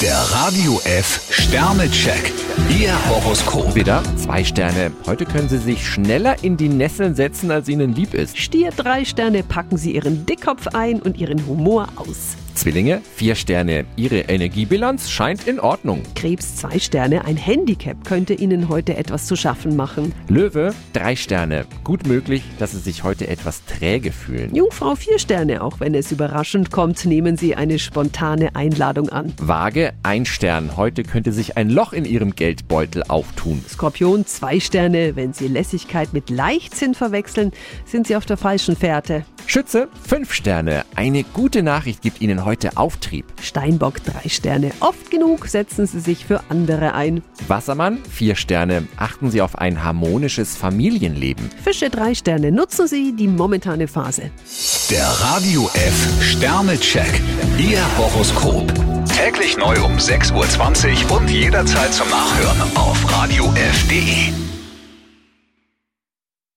Der Radio F Sternecheck. Ihr Horoskop. Widder, zwei Sterne. Heute können Sie sich schneller in die Nesseln setzen, als Ihnen lieb ist. Stier drei Sterne, packen Sie Ihren Dickkopf ein und Ihren Humor aus. Zwillinge, vier Sterne. Ihre Energiebilanz scheint in Ordnung. Krebs zwei Sterne, ein Handicap könnte Ihnen heute etwas zu schaffen machen. Löwe, drei Sterne. Gut möglich, dass Sie sich heute etwas träge fühlen. Jungfrau vier Sterne, auch wenn es überraschend kommt, nehmen Sie eine spontane Einladung an. Waage, ein Stern. Heute könnte sich ein Loch in Ihrem Geldbeutel auftun. Skorpion zwei Sterne, wenn Sie Lässigkeit mit Leichtsinn verwechseln, sind Sie auf der falschen Fährte. Schütze, fünf Sterne. Eine gute Nachricht gibt Ihnen heute Auftrieb. Steinbock drei Sterne, oft genug setzen Sie sich für andere ein. Wassermann, vier Sterne. Achten Sie auf ein harmonisches Familienleben. Fische drei Sterne, nutzen Sie die momentane Phase. Der Radio F Sternecheck. Ihr Horoskop. Täglich neu um 6.20 Uhr und jederzeit zum Nachhören auf radiof.de.